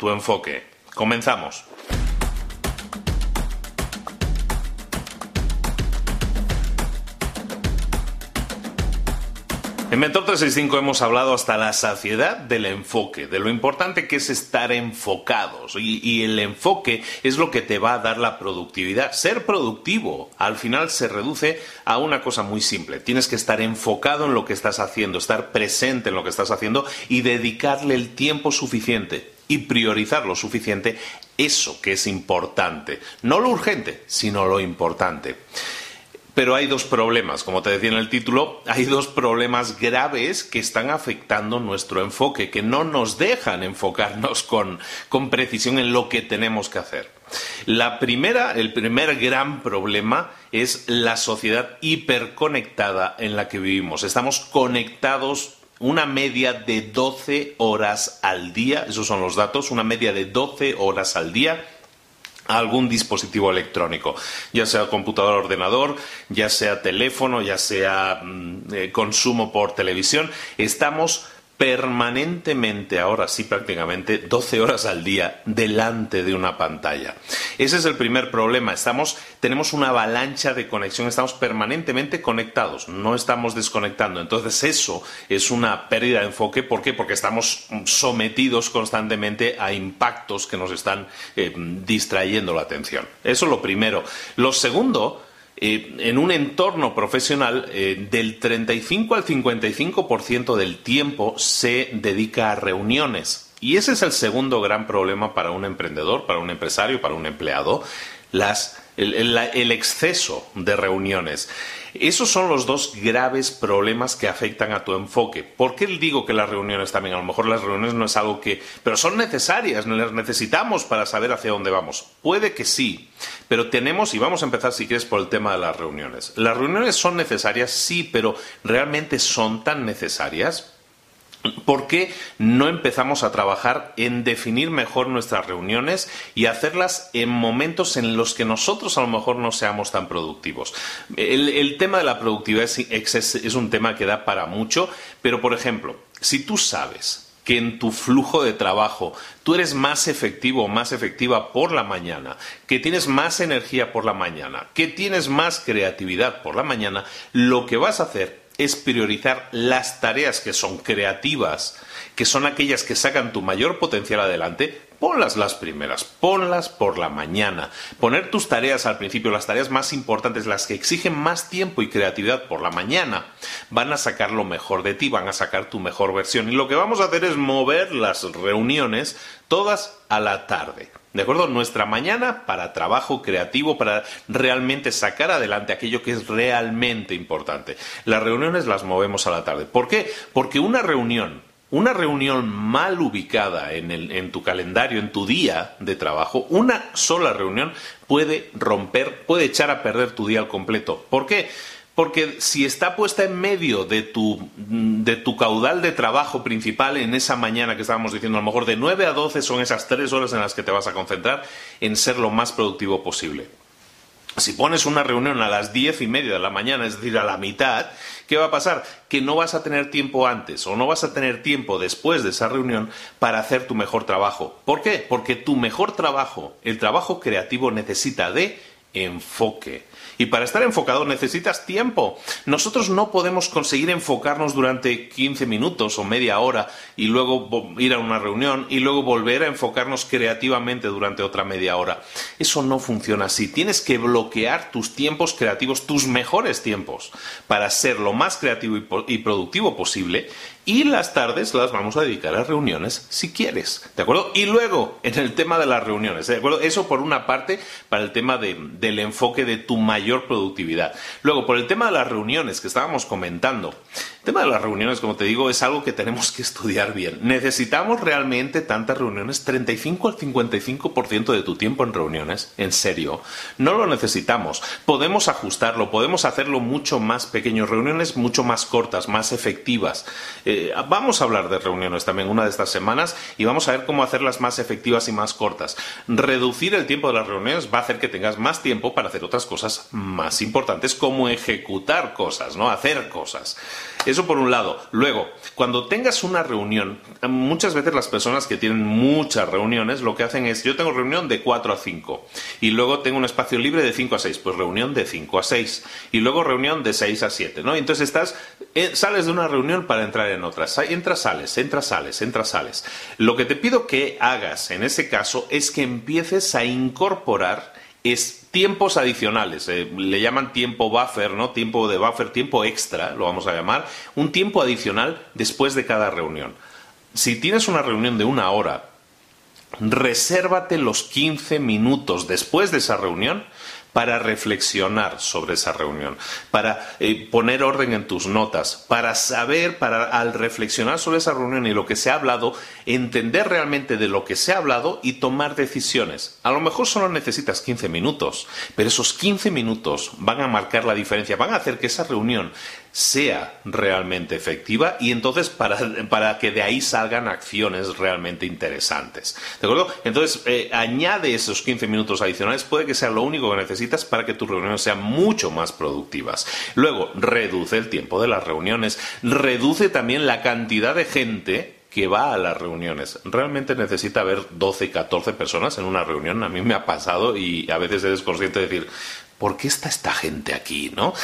tu enfoque. Comenzamos. En Mentor 365 hemos hablado hasta la saciedad del enfoque, de lo importante que es estar enfocados y, y, el enfoque es lo que te va a dar la productividad. Ser productivo al final se reduce a una cosa muy simple. Tienes que estar enfocado en lo que estás haciendo, estar presente en lo que estás haciendo y dedicarle el tiempo suficiente y priorizar lo suficiente eso que es importante. No lo urgente, sino lo importante. Pero hay dos problemas, como te decía en el título, hay dos problemas graves que están afectando nuestro enfoque, que no nos dejan enfocarnos con, con precisión en lo que tenemos que hacer. La primera, el primer gran problema es la sociedad hiperconectada en la que vivimos. Estamos conectados una media de 12 horas al día, esos son los datos, una media de 12 horas al día a algún dispositivo electrónico, ya sea computador, ordenador, ya sea teléfono, ya sea mm, eh, consumo por televisión, estamos permanentemente, ahora sí prácticamente, 12 horas al día delante de una pantalla. Ese es el primer problema. Estamos, tenemos una avalancha de conexión, estamos permanentemente conectados, no estamos desconectando. Entonces eso es una pérdida de enfoque. ¿Por qué? Porque estamos sometidos constantemente a impactos que nos están eh, distrayendo la atención. Eso es lo primero. Lo segundo eh, en un entorno profesional eh, del 35 al 55% del tiempo se dedica a reuniones. Y ese es el segundo gran problema para un emprendedor, para un empresario, para un empleado, el exceso de reuniones. Esos son los dos graves problemas que afectan a tu enfoque. ¿Por qué digo que las reuniones también? A lo mejor las reuniones no es algo que... pero son necesarias, las necesitamos para saber hacia dónde vamos. Puede que sí, pero tenemos, y vamos a empezar si quieres por el tema de las reuniones. Las reuniones son necesarias, sí, pero ¿realmente son tan necesarias? ¿Por qué no empezamos a trabajar en definir mejor nuestras reuniones y hacerlas en momentos en los que nosotros a lo mejor no seamos tan productivos? El, tema de la productividad es, un tema que da para mucho, pero por ejemplo, si tú sabes que en tu flujo de trabajo tú eres más efectivo o más efectiva por la mañana, que tienes más energía por la mañana, que tienes más creatividad por la mañana, lo que vas a hacer es priorizar las tareas que son creativas, que son aquellas que sacan tu mayor potencial adelante, ponlas las primeras, ponlas por la mañana. Poner tus tareas al principio, las tareas más importantes, las que exigen más tiempo y creatividad por la mañana, van a sacar lo mejor de ti, van a sacar tu mejor versión. Y lo que vamos a hacer es mover las reuniones todas a la tarde. ¿De acuerdo? Nuestra mañana para trabajo creativo, para realmente sacar adelante aquello que es realmente importante. Las reuniones las movemos a la tarde. ¿Por qué? Porque una reunión una reunión mal ubicada en, en, tu calendario, en tu día de trabajo, una sola reunión puede romper, puede echar a perder tu día al completo. ¿Por qué? Porque si está puesta en medio de tu, de tu caudal de trabajo principal en esa mañana que estábamos diciendo, a lo mejor de 9 a 12 son esas tres horas en las que te vas a concentrar en ser lo más productivo posible. Si pones una reunión a las diez y media de la mañana, es decir, a la mitad, ¿qué va a pasar? Que no vas a tener tiempo antes o no vas a tener tiempo después de esa reunión para hacer tu mejor trabajo. ¿Por qué? Porque tu mejor trabajo, el trabajo creativo, necesita de enfoque. Y para estar enfocado necesitas tiempo. Nosotros no podemos conseguir enfocarnos durante 15 minutos o media hora y luego ir a una reunión y luego volver a enfocarnos creativamente durante otra media hora. Eso no funciona así. Tienes que bloquear tus tiempos creativos, tus mejores tiempos, para ser lo más creativo y productivo posible y las tardes las vamos a dedicar a reuniones si quieres, ¿de acuerdo? Y luego, en el tema de las reuniones, ¿de acuerdo? Eso por una parte para el tema del enfoque de tu mayor productividad. Luego, por el tema de las reuniones que estábamos comentando, tema de las reuniones, como te digo, es algo que tenemos que estudiar bien. ¿Necesitamos realmente tantas reuniones? ¿35 al 55% de tu tiempo en reuniones? ¿En serio? No lo necesitamos. Podemos ajustarlo, podemos hacerlo mucho más pequeño, reuniones mucho más cortas, más efectivas. Eh, vamos a hablar de reuniones también una de estas semanas y vamos a ver cómo hacerlas más efectivas y más cortas. Reducir el tiempo de las reuniones va a hacer que tengas más tiempo para hacer otras cosas más importantes como ejecutar cosas, ¿no? Hacer cosas. Eso por un lado. Luego, cuando tengas una reunión, muchas veces las personas que tienen muchas reuniones lo que hacen es, yo tengo reunión de 4 a 5 y luego tengo un espacio libre de 5 a 6, pues reunión de 5 a 6 y luego reunión de 6 a 7, ¿no? Entonces estás, eh, sales de una reunión para entrar en otra, entras, sales, entras, sales, entras, sales. Lo que te pido que hagas en ese caso es que empieces a incorporar es tiempos adicionales, eh, le llaman tiempo buffer, ¿no? Tiempo de buffer, tiempo extra, lo vamos a llamar, un tiempo adicional después de cada reunión. Si tienes una reunión de una hora, resérvate los 15 minutos después de esa reunión para reflexionar sobre esa reunión, para eh, poner orden en tus notas, para saber, para al reflexionar sobre esa reunión y lo que se ha hablado, entender realmente de lo que se ha hablado y tomar decisiones. A lo mejor solo necesitas 15 minutos, pero esos 15 minutos van a marcar la diferencia, van a hacer que esa reunión sea realmente efectiva y entonces para, que de ahí salgan acciones realmente interesantes. ¿De acuerdo? Entonces, eh, añade esos 15 minutos adicionales, puede que sea lo único que necesitas para que tus reuniones sean mucho más productivas. Luego, reduce el tiempo de las reuniones, reduce también la cantidad de gente que va a las reuniones. Realmente necesita haber 12, 14 personas en una reunión. A mí me ha pasado y a veces eres consciente de decir, ¿por qué está esta gente aquí? ¿No?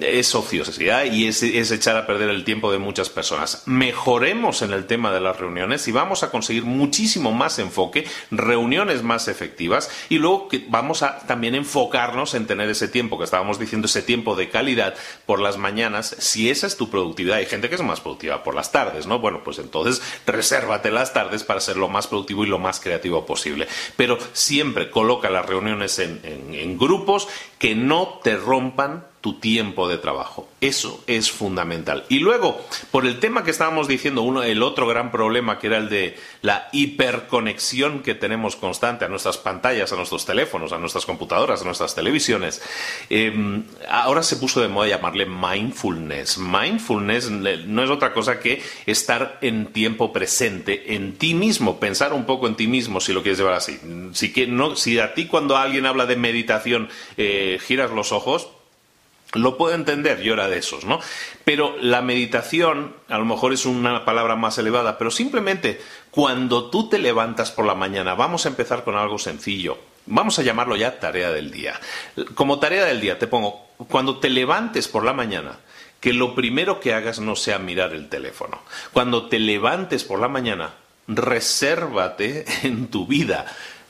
Es ociosidad y es, echar a perder el tiempo de muchas personas. Mejoremos en el tema de las reuniones y vamos a conseguir muchísimo más enfoque, reuniones más efectivas y luego vamos a también enfocarnos en tener ese tiempo que estábamos diciendo, ese tiempo de calidad por las mañanas, si esa es tu productividad. Hay gente que es más productiva por las tardes, ¿no? Bueno, pues entonces resérvate las tardes para ser lo más productivo y lo más creativo posible. Pero siempre coloca las reuniones en grupos que no te rompan tu tiempo de trabajo. Eso es fundamental. Y luego, por el tema que estábamos diciendo, uno, el otro gran problema que era el de la hiperconexión que tenemos constante a nuestras pantallas, a nuestros teléfonos, a nuestras computadoras, a nuestras televisiones, em, ahora se puso de moda llamarle mindfulness. Mindfulness no es otra cosa que estar en tiempo presente, en ti mismo, pensar un poco en ti mismo, si lo quieres llevar así. Si, que, no, si a ti cuando alguien habla de meditación eh, giras los ojos, lo puedo entender, yo era de esos, ¿no? Pero la meditación, a lo mejor es una palabra más elevada, pero simplemente cuando tú te levantas por la mañana, vamos a empezar con algo sencillo. Vamos a llamarlo ya tarea del día. Como tarea del día te pongo, cuando te levantes por la mañana, que lo primero que hagas no sea mirar el teléfono. Cuando te levantes por la mañana, resérvate en tu vida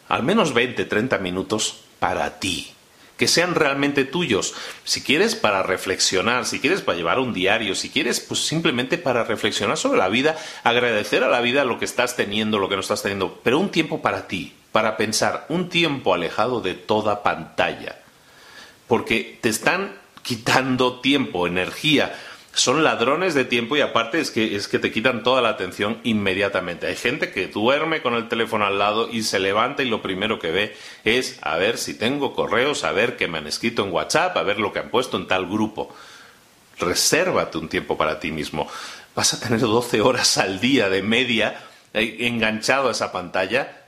al menos 20, 30 minutos para ti que sean realmente tuyos. Si quieres para reflexionar, si quieres para llevar un diario, si quieres pues simplemente para reflexionar sobre la vida, agradecer a la vida lo que estás teniendo, lo que no estás teniendo, pero un tiempo para ti, para pensar, un tiempo alejado de toda pantalla. Porque te están quitando tiempo, energía, son ladrones de tiempo y aparte es que, es que te quitan toda la atención inmediatamente. Hay gente que duerme con el teléfono al lado y se levanta y lo primero que ve es a ver si tengo correos, a ver qué me han escrito en WhatsApp, a ver lo que han puesto en tal grupo. Resérvate un tiempo para ti mismo. Vas a tener 12 horas al día de media eh, enganchado a esa pantalla.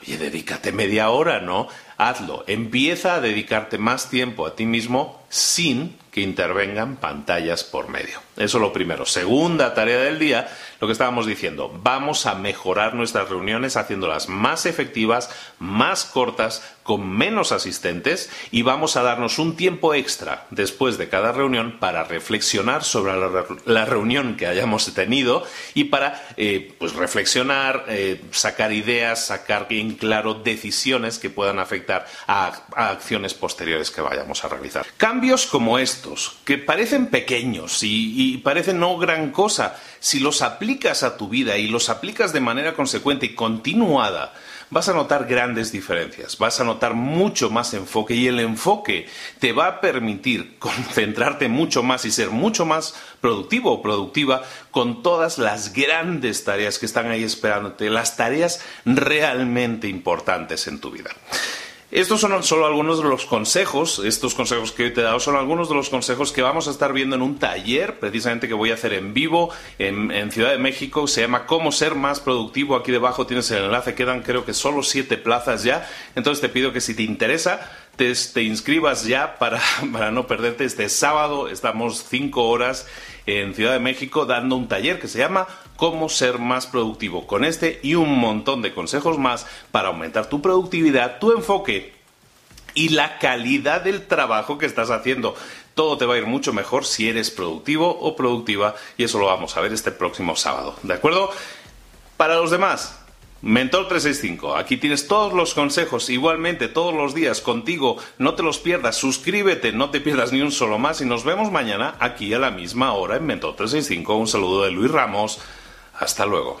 Oye, dedícate media hora, ¿no? Hazlo. Empieza a dedicarte más tiempo a ti mismo sin que intervengan pantallas por medio. Eso es lo primero. Segunda tarea del día, lo que estábamos diciendo, vamos a mejorar nuestras reuniones haciéndolas más efectivas, más cortas, con menos asistentes y vamos a darnos un tiempo extra después de cada reunión para reflexionar sobre la, reunión que hayamos tenido y para eh, pues reflexionar, eh, sacar ideas, sacar bien claro decisiones que puedan afectar a, acciones posteriores que vayamos a realizar. Cambios como estos, que parecen pequeños y, parecen no gran cosa, si los aplicas a tu vida y los aplicas de manera consecuente y continuada, vas a notar grandes diferencias, vas a notar mucho más enfoque y el enfoque te va a permitir concentrarte mucho más y ser mucho más productivo o productiva con todas las grandes tareas que están ahí esperándote, las tareas realmente importantes en tu vida. Estos son solo algunos de los consejos, estos consejos que hoy te he dado son algunos de los consejos que vamos a estar viendo en un taller, precisamente que voy a hacer en vivo en, Ciudad de México, se llama Cómo ser más productivo, aquí debajo tienes el enlace, quedan creo que solo siete plazas ya, entonces te pido que si te interesa, te, te inscribas ya para, para no perderte este sábado, estamos cinco horas en Ciudad de México dando un taller que se llama Cómo ser más productivo. Con este y un montón de consejos más para aumentar tu productividad, tu enfoque y la calidad del trabajo que estás haciendo. Todo te va a ir mucho mejor si eres productivo o productiva y eso lo vamos a ver este próximo sábado. ¿De acuerdo? Para los demás, Mentor 365, aquí tienes todos los consejos igualmente todos los días contigo, no te los pierdas, suscríbete, no te pierdas ni un solo más y nos vemos mañana aquí a la misma hora en Mentor 365. Un saludo de Luis Ramos, hasta luego.